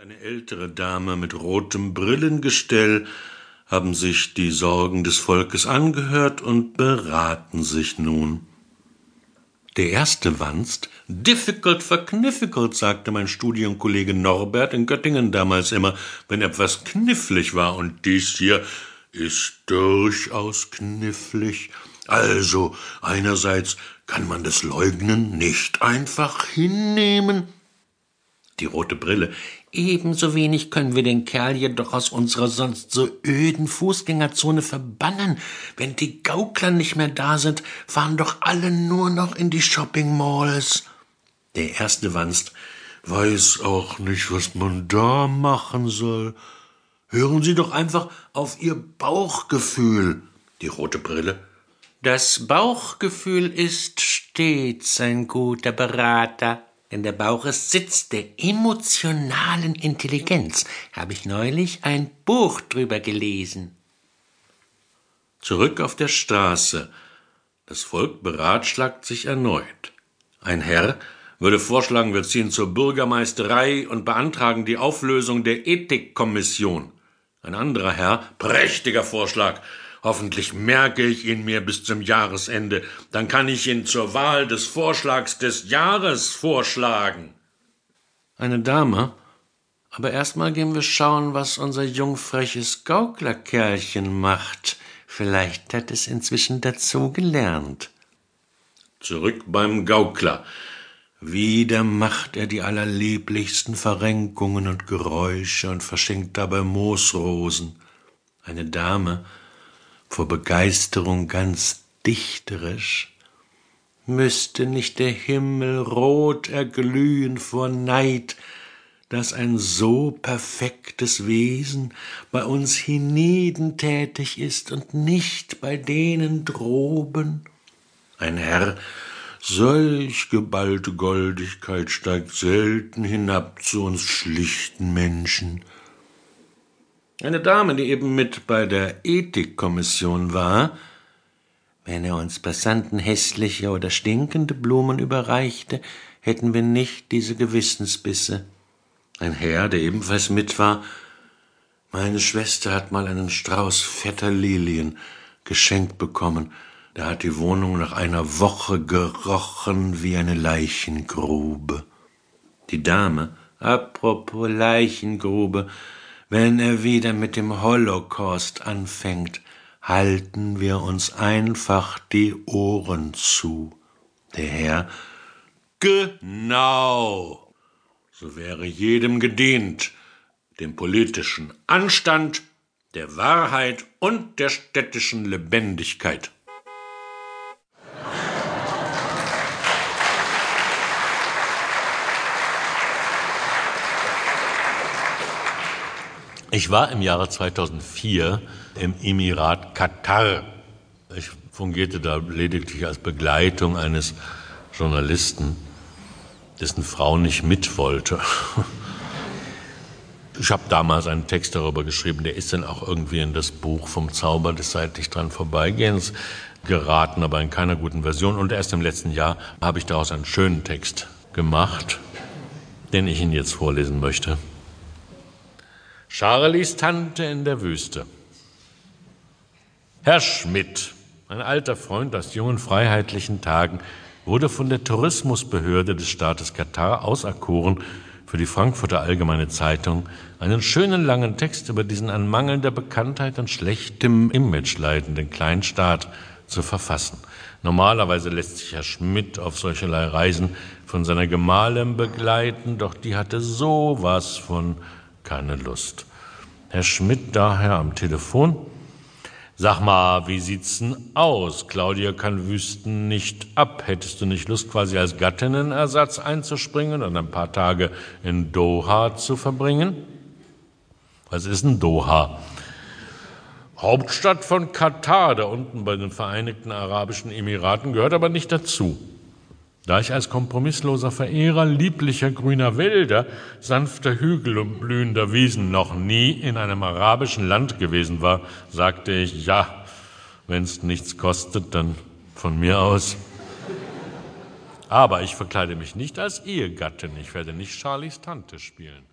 eine ältere Dame mit rotem Brillengestell haben sich die Sorgen des Volkes angehört und beraten sich nun. Der erste Wanst, difficult verkniffigelt, sagte mein Studienkollege Norbert in Göttingen damals immer, wenn etwas knifflig war, und dies hier ist durchaus knifflig. Also, einerseits kann man das Leugnen nicht einfach hinnehmen. Die rote Brille. Ebenso wenig können wir den Kerl jedoch aus unserer sonst so öden Fußgängerzone verbannen. Wenn die Gaukler nicht mehr da sind, fahren doch alle nur noch in die Shopping Malls. Der erste Wanst weiß auch nicht, was man da machen soll. Hören Sie doch einfach auf Ihr Bauchgefühl. Die rote Brille. Das Bauchgefühl ist stets ein guter Berater, denn der Bauch ist Sitz der emotionalen Intelligenz. Habe ich neulich ein Buch drüber gelesen. Zurück auf der Straße. Das Volk beratschlagt sich erneut. Ein Herr würde vorschlagen, wir ziehen zur Bürgermeisterei und beantragen die Auflösung der Ethikkommission. Ein anderer Herr, prächtiger Vorschlag. Hoffentlich merke ich ihn mir bis zum Jahresende. Dann kann ich ihn zur Wahl des Vorschlags des Jahres vorschlagen. Eine Dame? Aber erstmal gehen wir schauen, was unser jungfreches Gauklerkerlchen macht. Vielleicht hat es inzwischen dazu gelernt. Zurück beim Gaukler. Wieder macht er die allerlieblichsten Verrenkungen und Geräusche und verschenkt dabei Moosrosen. Eine Dame, vor Begeisterung ganz dichterisch, müsste nicht der Himmel rot erglühen vor Neid, dass ein so perfektes Wesen bei uns hienieden tätig ist und nicht bei denen droben? Ein Herr, Solch geballte Goldigkeit steigt selten hinab zu uns schlichten Menschen. Eine Dame, die eben mit bei der Ethikkommission war, wenn er uns Passanten hässliche oder stinkende Blumen überreichte, hätten wir nicht diese Gewissensbisse. Ein Herr, der ebenfalls mit war, meine Schwester hat mal einen Strauß fetter Lilien geschenkt bekommen, da hat die Wohnung nach einer Woche gerochen wie eine Leichengrube. Die Dame, apropos Leichengrube, wenn er wieder mit dem Holocaust anfängt, halten wir uns einfach die Ohren zu. Der Herr, genau, so wäre jedem gedient, dem politischen Anstand, der Wahrheit und der städtischen Lebendigkeit. Ich war im Jahre 2004 im Emirat Katar. Ich fungierte da lediglich als Begleitung eines Journalisten, dessen Frau nicht mit wollte. Ich habe damals einen Text darüber geschrieben, der ist dann auch irgendwie in das Buch vom Zauber des seitlich dran vorbeigehens geraten, aber in keiner guten Version. Und erst im letzten Jahr habe ich daraus einen schönen Text gemacht, den ich Ihnen jetzt vorlesen möchte. Charlies Tante in der Wüste. Herr Schmidt, ein alter Freund aus jungen freiheitlichen Tagen, wurde von der Tourismusbehörde des Staates Katar auserkoren, für die Frankfurter Allgemeine Zeitung einen schönen langen Text über diesen an mangelnder Bekanntheit und schlechtem Image leidenden Kleinstaat zu verfassen. Normalerweise lässt sich Herr Schmidt auf solcherlei Reisen von seiner Gemahlin begleiten, doch die hatte sowas von keine Lust. Herr Schmidt daher am Telefon. Sag mal, wie sieht's denn aus? Claudia kann Wüsten nicht ab. Hättest du nicht Lust, quasi als Gattinnenersatz einzuspringen und ein paar Tage in Doha zu verbringen? Was ist ein Doha? Hauptstadt von Katar, da unten bei den Vereinigten Arabischen Emiraten, gehört aber nicht dazu. Da ich als kompromissloser Verehrer lieblicher grüner Wälder, sanfter Hügel und blühender Wiesen noch nie in einem arabischen Land gewesen war, sagte ich, ja, wenn's nichts kostet, dann von mir aus. Aber ich verkleide mich nicht als Ehegattin, ich werde nicht Charlies Tante spielen.